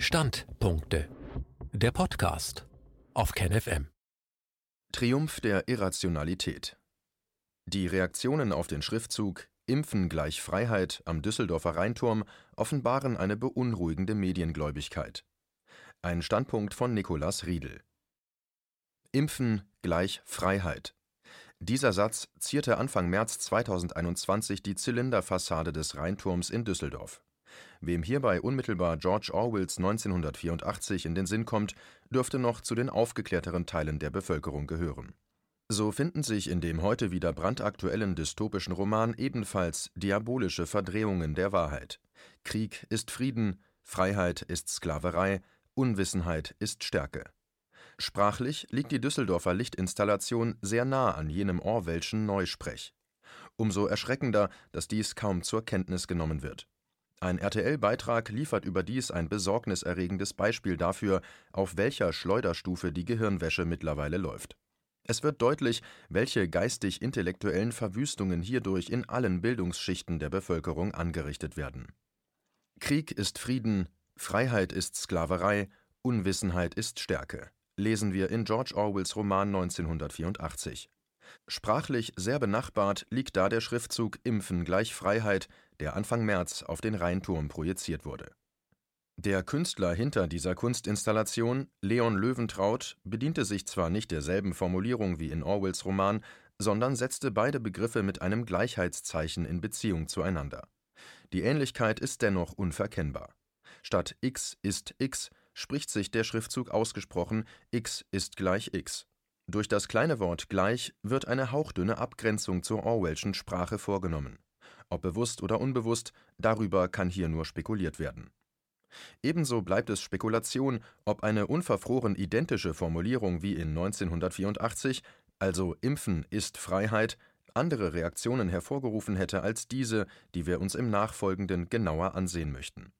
Standpunkte. Der Podcast auf KenFM. Triumph der Irrationalität. Die Reaktionen auf den Schriftzug Impfen gleich Freiheit am Düsseldorfer Rheinturm offenbaren eine beunruhigende Mediengläubigkeit. Ein Standpunkt von Nikolaus Riedel. Impfen gleich Freiheit. Dieser Satz zierte Anfang März 2021 die Zylinderfassade des Rheinturms in Düsseldorf. Wem hierbei unmittelbar George Orwells 1984 in den Sinn kommt, dürfte noch zu den aufgeklärteren Teilen der Bevölkerung gehören. So finden sich in dem heute wieder brandaktuellen dystopischen Roman ebenfalls diabolische Verdrehungen der Wahrheit. Krieg ist Frieden, Freiheit ist Sklaverei, Unwissenheit ist Stärke. Sprachlich liegt die Düsseldorfer Lichtinstallation sehr nah an jenem Orwellschen Neusprech. Umso erschreckender, dass dies kaum zur Kenntnis genommen wird. Ein RTL-Beitrag liefert überdies ein besorgniserregendes Beispiel dafür, auf welcher Schleuderstufe die Gehirnwäsche mittlerweile läuft. Es wird deutlich, welche geistig-intellektuellen Verwüstungen hierdurch in allen Bildungsschichten der Bevölkerung angerichtet werden. Krieg ist Frieden, Freiheit ist Sklaverei, Unwissenheit ist Stärke, lesen wir in George Orwells Roman 1984. Sprachlich sehr benachbart liegt da der Schriftzug Impfen gleich Freiheit, der Anfang März auf den Rheinturm projiziert wurde. Der Künstler hinter dieser Kunstinstallation, Leon Löwentraut, bediente sich zwar nicht derselben Formulierung wie in Orwells Roman, sondern setzte beide Begriffe mit einem Gleichheitszeichen in Beziehung zueinander. Die Ähnlichkeit ist dennoch unverkennbar. Statt x ist x spricht sich der Schriftzug ausgesprochen x ist gleich x. Durch das kleine Wort gleich wird eine hauchdünne Abgrenzung zur Orwellschen Sprache vorgenommen. Ob bewusst oder unbewusst, darüber kann hier nur spekuliert werden. Ebenso bleibt es Spekulation, ob eine unverfroren identische Formulierung wie in 1984, also Impfen ist Freiheit, andere Reaktionen hervorgerufen hätte als diese, die wir uns im Nachfolgenden genauer ansehen möchten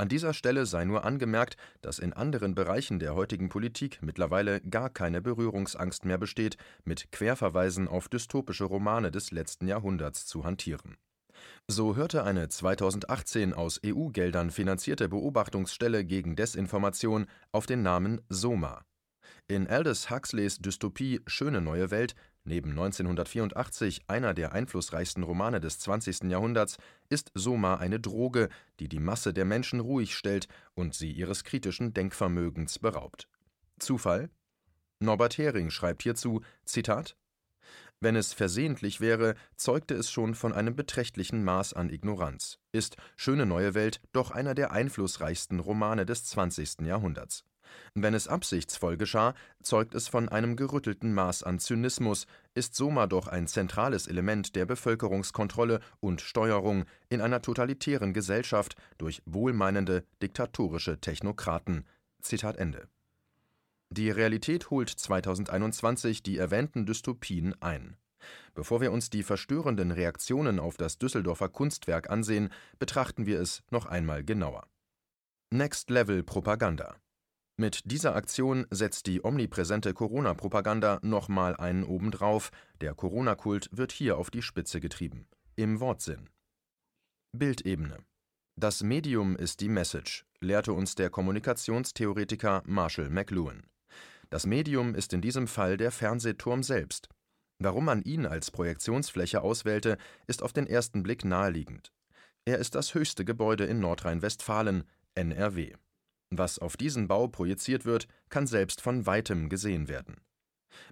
an dieser Stelle sei nur angemerkt, dass in anderen Bereichen der heutigen Politik mittlerweile gar keine Berührungsangst mehr besteht, mit Querverweisen auf dystopische Romane des letzten Jahrhunderts zu hantieren. So hörte eine 2018 aus EU-Geldern finanzierte Beobachtungsstelle gegen Desinformation auf den Namen SOMA. In Aldous Huxleys Dystopie Schöne neue Welt Neben 1984 einer der einflussreichsten Romane des 20. Jahrhunderts ist Soma eine Droge, die die Masse der Menschen ruhig stellt und sie ihres kritischen Denkvermögens beraubt. Zufall? Norbert Hering schreibt hierzu: Zitat wenn es versehentlich wäre, zeugte es schon von einem beträchtlichen Maß an Ignoranz. Ist Schöne neue Welt doch einer der einflussreichsten Romane des 20. Jahrhunderts. Wenn es absichtsvoll geschah, zeugt es von einem gerüttelten Maß an Zynismus, ist Soma doch ein zentrales Element der Bevölkerungskontrolle und Steuerung in einer totalitären Gesellschaft durch wohlmeinende, diktatorische Technokraten. Zitat Ende. Die Realität holt 2021 die erwähnten Dystopien ein. Bevor wir uns die verstörenden Reaktionen auf das Düsseldorfer Kunstwerk ansehen, betrachten wir es noch einmal genauer. Next Level Propaganda mit dieser Aktion setzt die omnipräsente Corona-Propaganda nochmal einen obendrauf, der Corona-Kult wird hier auf die Spitze getrieben. Im Wortsinn. Bildebene Das Medium ist die Message, lehrte uns der Kommunikationstheoretiker Marshall McLuhan. Das Medium ist in diesem Fall der Fernsehturm selbst. Warum man ihn als Projektionsfläche auswählte, ist auf den ersten Blick naheliegend. Er ist das höchste Gebäude in Nordrhein-Westfalen, NRW. Was auf diesen Bau projiziert wird, kann selbst von weitem gesehen werden.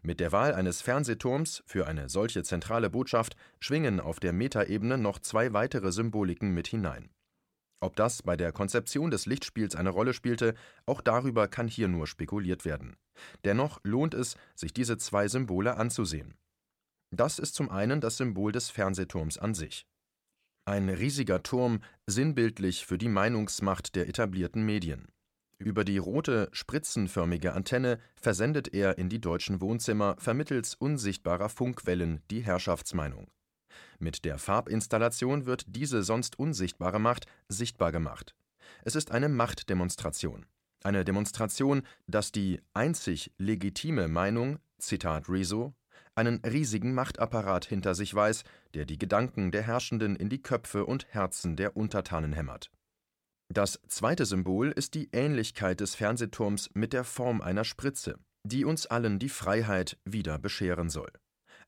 Mit der Wahl eines Fernsehturms für eine solche zentrale Botschaft schwingen auf der Metaebene noch zwei weitere Symboliken mit hinein. Ob das bei der Konzeption des Lichtspiels eine Rolle spielte, auch darüber kann hier nur spekuliert werden. Dennoch lohnt es, sich diese zwei Symbole anzusehen. Das ist zum einen das Symbol des Fernsehturms an sich. Ein riesiger Turm, sinnbildlich für die Meinungsmacht der etablierten Medien. Über die rote, spritzenförmige Antenne versendet er in die deutschen Wohnzimmer vermittels unsichtbarer Funkwellen die Herrschaftsmeinung. Mit der Farbinstallation wird diese sonst unsichtbare Macht sichtbar gemacht. Es ist eine Machtdemonstration. Eine Demonstration, dass die einzig legitime Meinung, Zitat Rezo, einen riesigen Machtapparat hinter sich weiß, der die Gedanken der Herrschenden in die Köpfe und Herzen der Untertanen hämmert Das zweite Symbol ist die Ähnlichkeit des Fernsehturms mit der Form einer Spritze, die uns allen die Freiheit wieder bescheren soll.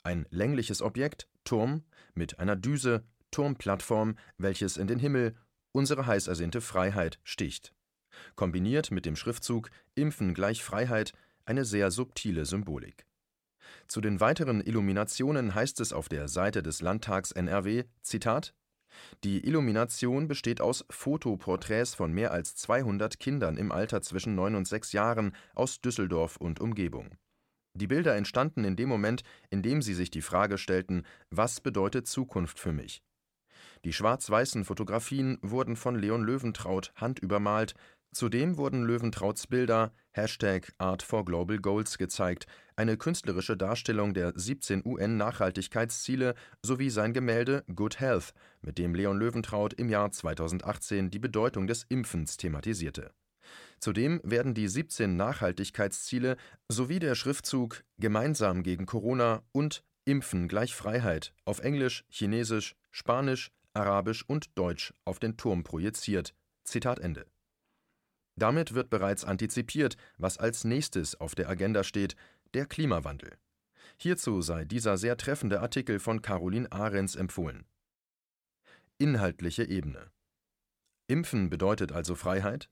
Ein längliches Objekt, Turm, mit einer Düse, Turmplattform, welches in den Himmel, unsere heiß ersehnte Freiheit, sticht. Kombiniert mit dem Schriftzug Impfen gleich Freiheit eine sehr subtile Symbolik. Zu den weiteren Illuminationen heißt es auf der Seite des Landtags NRW: Zitat die Illumination besteht aus Fotoporträts von mehr als 200 Kindern im Alter zwischen neun und sechs Jahren aus Düsseldorf und Umgebung. Die Bilder entstanden in dem Moment, in dem sie sich die Frage stellten: Was bedeutet Zukunft für mich? Die schwarz-weißen Fotografien wurden von Leon Löwentraut handübermalt, Zudem wurden Löwentrauts Bilder Art for Global Goals gezeigt, eine künstlerische Darstellung der 17 UN-Nachhaltigkeitsziele sowie sein Gemälde Good Health, mit dem Leon Löwentraut im Jahr 2018 die Bedeutung des Impfens thematisierte. Zudem werden die 17 Nachhaltigkeitsziele sowie der Schriftzug Gemeinsam gegen Corona und Impfen gleich Freiheit auf Englisch, Chinesisch, Spanisch, Arabisch und Deutsch auf den Turm projiziert. Zitat Ende damit wird bereits antizipiert, was als nächstes auf der Agenda steht, der Klimawandel. Hierzu sei dieser sehr treffende Artikel von Caroline Ahrens empfohlen. Inhaltliche Ebene Impfen bedeutet also Freiheit?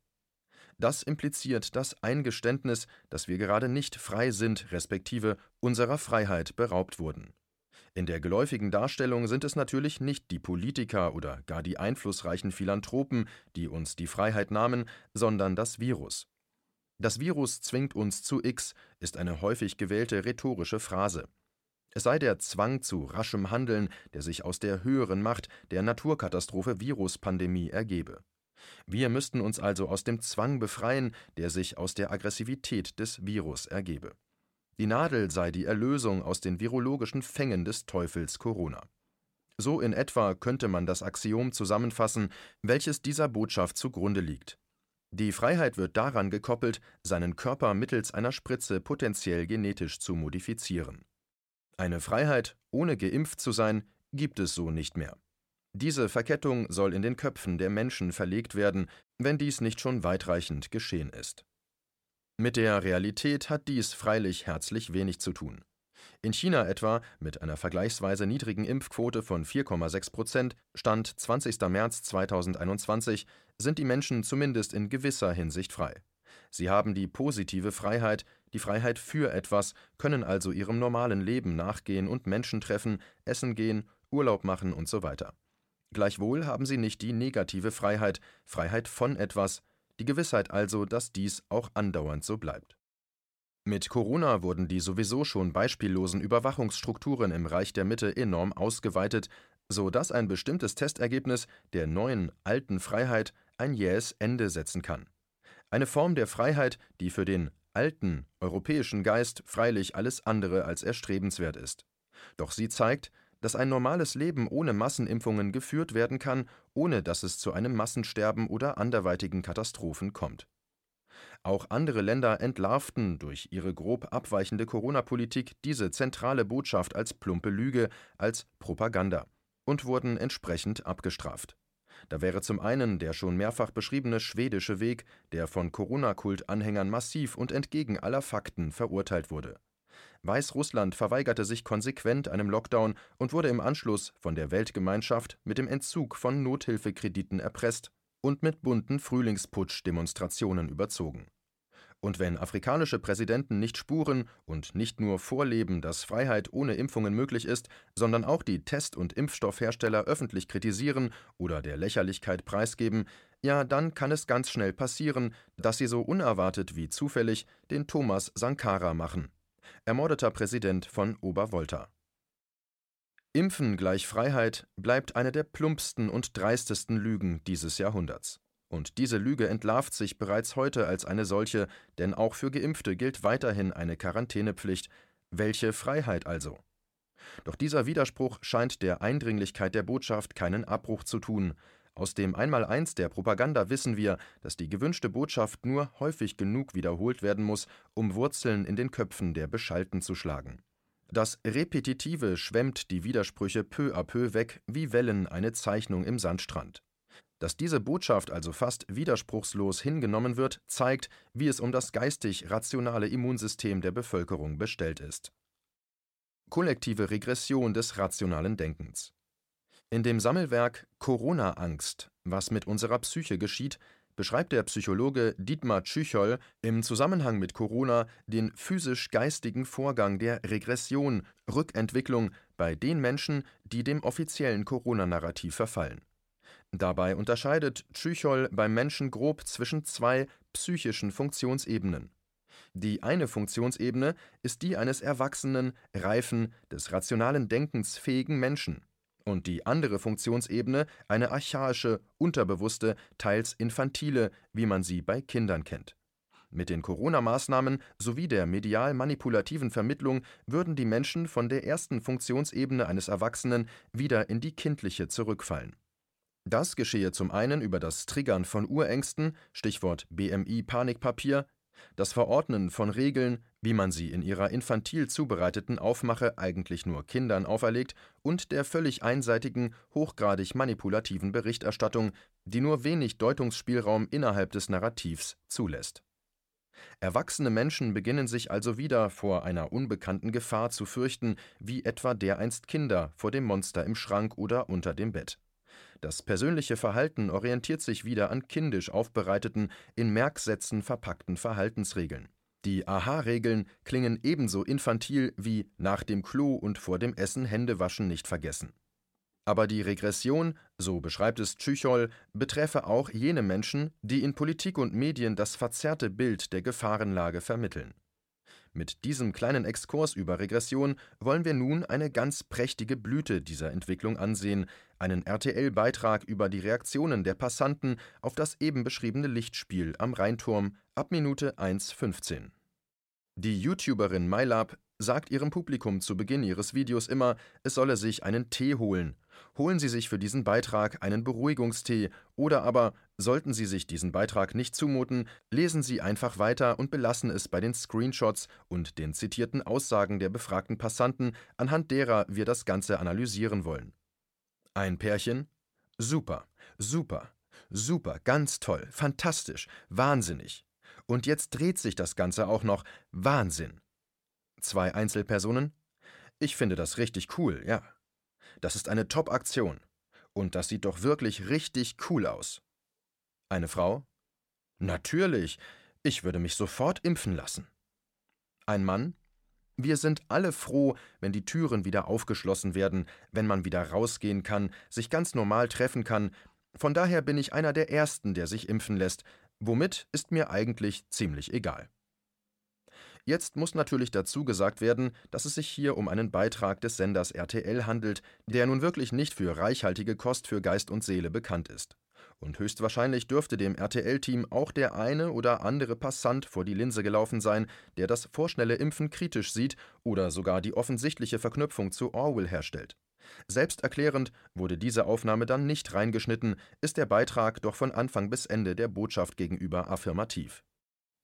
Das impliziert das Eingeständnis, dass wir gerade nicht frei sind, respektive unserer Freiheit beraubt wurden. In der geläufigen Darstellung sind es natürlich nicht die Politiker oder gar die einflussreichen Philanthropen, die uns die Freiheit nahmen, sondern das Virus. Das Virus zwingt uns zu X ist eine häufig gewählte rhetorische Phrase. Es sei der Zwang zu raschem Handeln, der sich aus der höheren Macht der Naturkatastrophe Viruspandemie ergebe. Wir müssten uns also aus dem Zwang befreien, der sich aus der Aggressivität des Virus ergebe. Die Nadel sei die Erlösung aus den virologischen Fängen des Teufels Corona. So in etwa könnte man das Axiom zusammenfassen, welches dieser Botschaft zugrunde liegt. Die Freiheit wird daran gekoppelt, seinen Körper mittels einer Spritze potenziell genetisch zu modifizieren. Eine Freiheit, ohne geimpft zu sein, gibt es so nicht mehr. Diese Verkettung soll in den Köpfen der Menschen verlegt werden, wenn dies nicht schon weitreichend geschehen ist. Mit der Realität hat dies freilich herzlich wenig zu tun. In China etwa, mit einer vergleichsweise niedrigen Impfquote von 4,6 Prozent, Stand 20. März 2021, sind die Menschen zumindest in gewisser Hinsicht frei. Sie haben die positive Freiheit, die Freiheit für etwas, können also ihrem normalen Leben nachgehen und Menschen treffen, essen gehen, Urlaub machen und so weiter. Gleichwohl haben sie nicht die negative Freiheit, Freiheit von etwas, die Gewissheit also, dass dies auch andauernd so bleibt. Mit Corona wurden die sowieso schon beispiellosen Überwachungsstrukturen im Reich der Mitte enorm ausgeweitet, so dass ein bestimmtes Testergebnis der neuen alten Freiheit ein jähes Ende setzen kann. Eine Form der Freiheit, die für den alten europäischen Geist freilich alles andere als erstrebenswert ist. Doch sie zeigt, dass ein normales Leben ohne Massenimpfungen geführt werden kann, ohne dass es zu einem Massensterben oder anderweitigen Katastrophen kommt. Auch andere Länder entlarvten durch ihre grob abweichende Corona-Politik diese zentrale Botschaft als plumpe Lüge, als Propaganda und wurden entsprechend abgestraft. Da wäre zum einen der schon mehrfach beschriebene schwedische Weg, der von Corona-Kult-Anhängern massiv und entgegen aller Fakten verurteilt wurde. Weißrussland verweigerte sich konsequent einem Lockdown und wurde im Anschluss von der Weltgemeinschaft mit dem Entzug von Nothilfekrediten erpresst und mit bunten Frühlingsputsch-Demonstrationen überzogen. Und wenn afrikanische Präsidenten nicht spuren und nicht nur vorleben, dass Freiheit ohne Impfungen möglich ist, sondern auch die Test- und Impfstoffhersteller öffentlich kritisieren oder der Lächerlichkeit preisgeben, ja, dann kann es ganz schnell passieren, dass sie so unerwartet wie zufällig den Thomas Sankara machen ermordeter Präsident von Obervolta. Impfen gleich Freiheit bleibt eine der plumpsten und dreistesten Lügen dieses Jahrhunderts. Und diese Lüge entlarvt sich bereits heute als eine solche, denn auch für Geimpfte gilt weiterhin eine Quarantänepflicht. Welche Freiheit also? Doch dieser Widerspruch scheint der Eindringlichkeit der Botschaft keinen Abbruch zu tun. Aus dem Einmaleins der Propaganda wissen wir, dass die gewünschte Botschaft nur häufig genug wiederholt werden muss, um Wurzeln in den Köpfen der Beschalten zu schlagen. Das Repetitive schwemmt die Widersprüche peu à peu weg wie Wellen eine Zeichnung im Sandstrand. Dass diese Botschaft also fast widerspruchslos hingenommen wird, zeigt, wie es um das geistig rationale Immunsystem der Bevölkerung bestellt ist. Kollektive Regression des rationalen Denkens In dem Sammelwerk Corona-Angst, was mit unserer Psyche geschieht, beschreibt der Psychologe Dietmar Tschüchol im Zusammenhang mit Corona den physisch-geistigen Vorgang der Regression, Rückentwicklung bei den Menschen, die dem offiziellen Corona-Narrativ verfallen. Dabei unterscheidet Tschüchol beim Menschen grob zwischen zwei psychischen Funktionsebenen. Die eine Funktionsebene ist die eines erwachsenen, reifen, des rationalen Denkens fähigen Menschen und die andere Funktionsebene eine archaische, unterbewusste, teils infantile, wie man sie bei Kindern kennt. Mit den Corona-Maßnahmen sowie der medial manipulativen Vermittlung würden die Menschen von der ersten Funktionsebene eines Erwachsenen wieder in die kindliche zurückfallen. Das geschehe zum einen über das Triggern von Urängsten, Stichwort BMI Panikpapier, das Verordnen von Regeln, wie man sie in ihrer infantil zubereiteten Aufmache eigentlich nur Kindern auferlegt, und der völlig einseitigen, hochgradig manipulativen Berichterstattung, die nur wenig Deutungsspielraum innerhalb des Narrativs zulässt. Erwachsene Menschen beginnen sich also wieder vor einer unbekannten Gefahr zu fürchten, wie etwa dereinst Kinder vor dem Monster im Schrank oder unter dem Bett. Das persönliche Verhalten orientiert sich wieder an kindisch aufbereiteten, in Merksätzen verpackten Verhaltensregeln. Die Aha-Regeln klingen ebenso infantil wie nach dem Klo und vor dem Essen Hände waschen nicht vergessen. Aber die Regression, so beschreibt es Tschüchol, betreffe auch jene Menschen, die in Politik und Medien das verzerrte Bild der Gefahrenlage vermitteln. Mit diesem kleinen Exkurs über Regression wollen wir nun eine ganz prächtige Blüte dieser Entwicklung ansehen, einen RTL-Beitrag über die Reaktionen der Passanten auf das eben beschriebene Lichtspiel am Rheinturm ab Minute 1,15. Die YouTuberin MyLab sagt ihrem Publikum zu Beginn ihres Videos immer, es solle sich einen Tee holen. Holen Sie sich für diesen Beitrag einen Beruhigungstee oder aber, sollten Sie sich diesen Beitrag nicht zumuten, lesen Sie einfach weiter und belassen es bei den Screenshots und den zitierten Aussagen der befragten Passanten, anhand derer wir das Ganze analysieren wollen. Ein Pärchen? Super, super, super, ganz toll, fantastisch, wahnsinnig. Und jetzt dreht sich das Ganze auch noch. Wahnsinn. Zwei Einzelpersonen? Ich finde das richtig cool, ja. Das ist eine Top-Aktion. Und das sieht doch wirklich richtig cool aus. Eine Frau? Natürlich. Ich würde mich sofort impfen lassen. Ein Mann? Wir sind alle froh, wenn die Türen wieder aufgeschlossen werden, wenn man wieder rausgehen kann, sich ganz normal treffen kann. Von daher bin ich einer der Ersten, der sich impfen lässt. Womit ist mir eigentlich ziemlich egal. Jetzt muss natürlich dazu gesagt werden, dass es sich hier um einen Beitrag des Senders RTL handelt, der nun wirklich nicht für reichhaltige Kost für Geist und Seele bekannt ist. Und höchstwahrscheinlich dürfte dem RTL-Team auch der eine oder andere Passant vor die Linse gelaufen sein, der das vorschnelle Impfen kritisch sieht oder sogar die offensichtliche Verknüpfung zu Orwell herstellt. Selbsterklärend wurde diese Aufnahme dann nicht reingeschnitten, ist der Beitrag doch von Anfang bis Ende der Botschaft gegenüber affirmativ.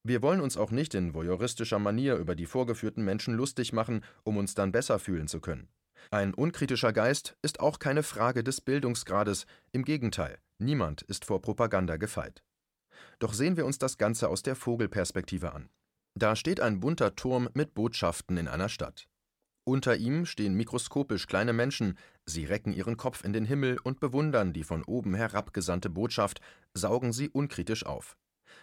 Wir wollen uns auch nicht in voyeuristischer Manier über die vorgeführten Menschen lustig machen, um uns dann besser fühlen zu können. Ein unkritischer Geist ist auch keine Frage des Bildungsgrades, im Gegenteil, niemand ist vor Propaganda gefeit. Doch sehen wir uns das Ganze aus der Vogelperspektive an. Da steht ein bunter Turm mit Botschaften in einer Stadt. Unter ihm stehen mikroskopisch kleine Menschen, sie recken ihren Kopf in den Himmel und bewundern die von oben herabgesandte Botschaft, saugen sie unkritisch auf.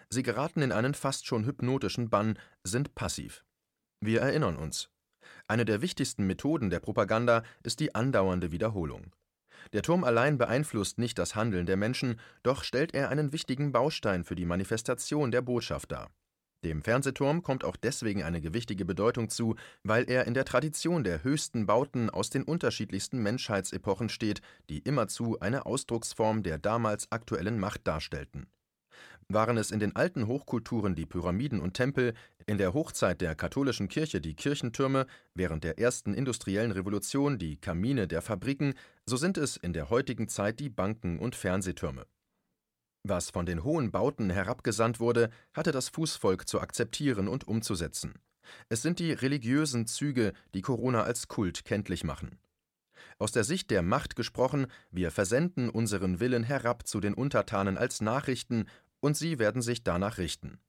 Sie geraten in einen fast schon hypnotischen Bann, sind passiv. Wir erinnern uns. Eine der wichtigsten Methoden der Propaganda ist die andauernde Wiederholung. Der Turm allein beeinflusst nicht das Handeln der Menschen, doch stellt er einen wichtigen Baustein für die Manifestation der Botschaft dar. Dem Fernsehturm kommt auch deswegen eine gewichtige Bedeutung zu, weil er in der Tradition der höchsten Bauten aus den unterschiedlichsten Menschheitsepochen steht, die immerzu eine Ausdrucksform der damals aktuellen Macht darstellten. Waren es in den alten Hochkulturen die Pyramiden und Tempel, in der Hochzeit der katholischen Kirche die Kirchentürme, während der ersten industriellen Revolution die Kamine der Fabriken, so sind es in der heutigen Zeit die Banken und Fernsehtürme. Was von den hohen Bauten herabgesandt wurde, hatte das Fußvolk zu akzeptieren und umzusetzen. Es sind die religiösen Züge, die Corona als Kult kenntlich machen. Aus der Sicht der Macht gesprochen, wir versenden unseren Willen herab zu den Untertanen als Nachrichten, und sie werden sich danach richten.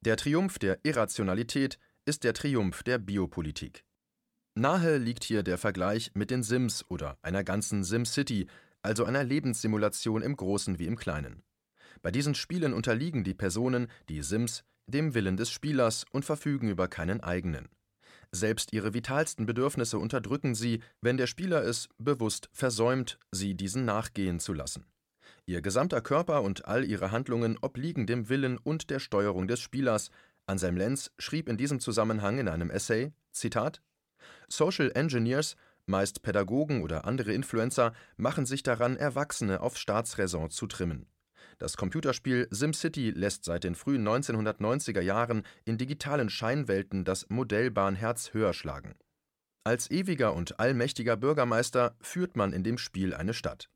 Der Triumph der Irrationalität ist der Triumph der Biopolitik. Nahe liegt hier der Vergleich mit den Sims oder einer ganzen SimCity, also einer Lebenssimulation im Großen wie im Kleinen. Bei diesen Spielen unterliegen die Personen, die Sims, dem Willen des Spielers und verfügen über keinen eigenen. Selbst ihre vitalsten Bedürfnisse unterdrücken sie, wenn der Spieler es bewusst versäumt, sie diesen nachgehen zu lassen. Ihr gesamter Körper und all ihre Handlungen obliegen dem Willen und der Steuerung des Spielers. Anselm Lenz schrieb in diesem Zusammenhang in einem Essay: Zitat: Social Engineers, meist Pädagogen oder andere Influencer, machen sich daran, Erwachsene auf Staatsräson zu trimmen. Das Computerspiel SimCity lässt seit den frühen 1990er Jahren in digitalen Scheinwelten das Modellbahnherz höher schlagen. Als ewiger und allmächtiger Bürgermeister führt man in dem Spiel eine Stadt.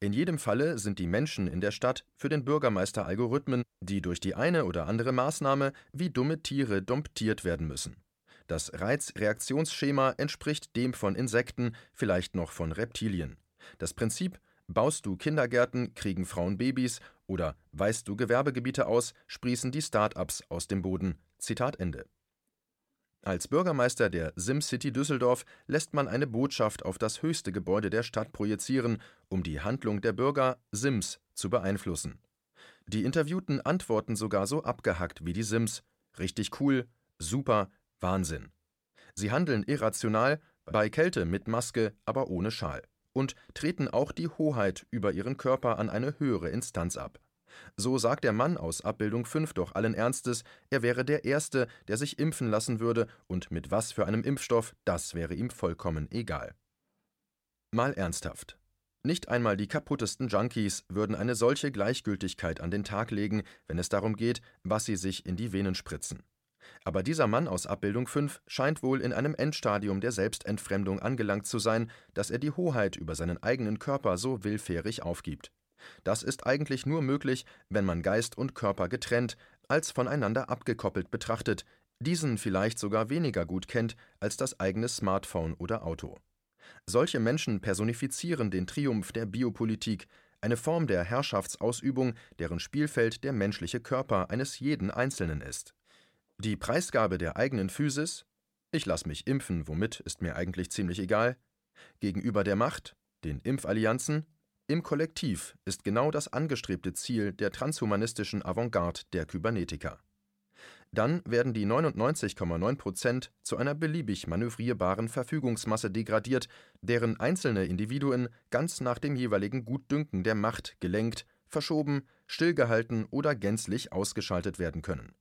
In jedem Falle sind die Menschen in der Stadt für den Bürgermeister Algorithmen, die durch die eine oder andere Maßnahme wie dumme Tiere domptiert werden müssen. Das Reizreaktionsschema entspricht dem von Insekten, vielleicht noch von Reptilien. Das Prinzip Baust du Kindergärten, kriegen Frauen Babys oder weist du Gewerbegebiete aus, sprießen die Start-ups aus dem Boden. Zitat Ende. Als Bürgermeister der SimCity Düsseldorf lässt man eine Botschaft auf das höchste Gebäude der Stadt projizieren, um die Handlung der Bürger Sims zu beeinflussen. Die Interviewten antworten sogar so abgehackt wie die Sims. Richtig cool, super, Wahnsinn. Sie handeln irrational, bei Kälte mit Maske, aber ohne Schal und treten auch die Hoheit über ihren Körper an eine höhere Instanz ab. So sagt der Mann aus Abbildung 5 doch allen Ernstes, er wäre der Erste, der sich impfen lassen würde, und mit was für einem Impfstoff, das wäre ihm vollkommen egal. Mal ernsthaft. Nicht einmal die kaputtesten Junkies würden eine solche Gleichgültigkeit an den Tag legen, wenn es darum geht, was sie sich in die Venen spritzen. Aber dieser Mann aus Abbildung 5 scheint wohl in einem Endstadium der Selbstentfremdung angelangt zu sein, dass er die Hoheit über seinen eigenen Körper so willfährig aufgibt. Das ist eigentlich nur möglich, wenn man Geist und Körper getrennt, als voneinander abgekoppelt betrachtet, diesen vielleicht sogar weniger gut kennt als das eigene Smartphone oder Auto. Solche Menschen personifizieren den Triumph der Biopolitik, eine Form der Herrschaftsausübung, deren Spielfeld der menschliche Körper eines jeden Einzelnen ist. Die Preisgabe der eigenen Physis ich lasse mich impfen, womit ist mir eigentlich ziemlich egal gegenüber der Macht, den Impfallianzen, im Kollektiv ist genau das angestrebte Ziel der transhumanistischen Avantgarde der Kybernetiker. Dann werden die 99,9 Prozent zu einer beliebig manövrierbaren Verfügungsmasse degradiert, deren einzelne Individuen ganz nach dem jeweiligen Gutdünken der Macht gelenkt, verschoben, stillgehalten oder gänzlich ausgeschaltet werden können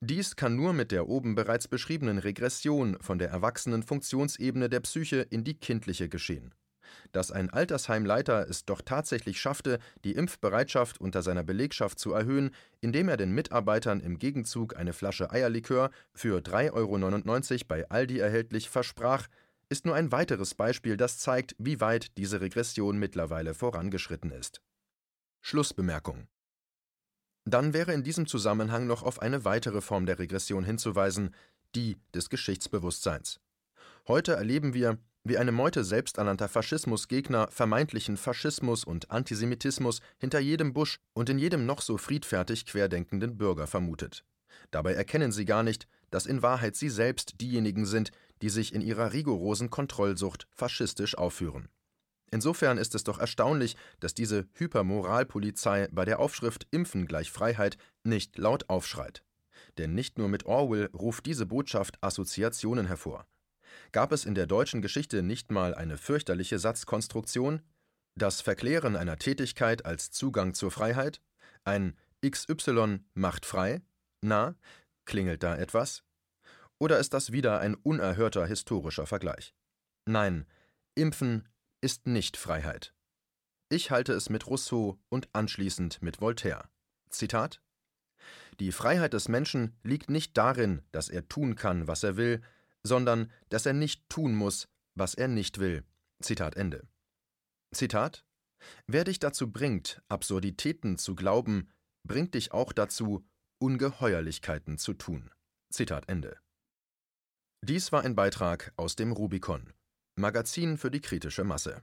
dies kann nur mit der oben bereits beschriebenen Regression von der erwachsenen Funktionsebene der Psyche in die kindliche geschehen. Dass ein Altersheimleiter es doch tatsächlich schaffte, die Impfbereitschaft unter seiner Belegschaft zu erhöhen, indem er den Mitarbeitern im Gegenzug eine Flasche Eierlikör für 3,99 Euro bei Aldi erhältlich versprach, ist nur ein weiteres Beispiel, das zeigt, wie weit diese Regression mittlerweile vorangeschritten ist. Schlussbemerkung dann wäre in diesem Zusammenhang noch auf eine weitere Form der Regression hinzuweisen, die des Geschichtsbewusstseins. Heute erleben wir, wie eine Meute selbsternannter Faschismusgegner vermeintlichen Faschismus und Antisemitismus hinter jedem Busch und in jedem noch so friedfertig querdenkenden Bürger vermutet. Dabei erkennen sie gar nicht, dass in Wahrheit sie selbst diejenigen sind, die sich in ihrer rigorosen Kontrollsucht faschistisch aufführen. Insofern ist es doch erstaunlich, dass diese Hypermoralpolizei bei der Aufschrift Impfen gleich Freiheit nicht laut aufschreit. Denn nicht nur mit Orwell ruft diese Botschaft Assoziationen hervor. Gab es in der deutschen Geschichte nicht mal eine fürchterliche Satzkonstruktion? Das Verklären einer Tätigkeit als Zugang zur Freiheit? Ein XY macht frei? Na, klingelt da etwas? Oder ist das wieder ein unerhörter historischer Vergleich? Nein, Impfen ist nicht Freiheit. Ich halte es mit Rousseau und anschließend mit Voltaire. Zitat Die Freiheit des Menschen liegt nicht darin, dass er tun kann, was er will, sondern dass er nicht tun muss, was er nicht will. Zitat Ende. Zitat Wer dich dazu bringt, Absurditäten zu glauben, bringt dich auch dazu, Ungeheuerlichkeiten zu tun. Zitat Ende. Dies war ein Beitrag aus dem Rubicon Magazin für die kritische Masse.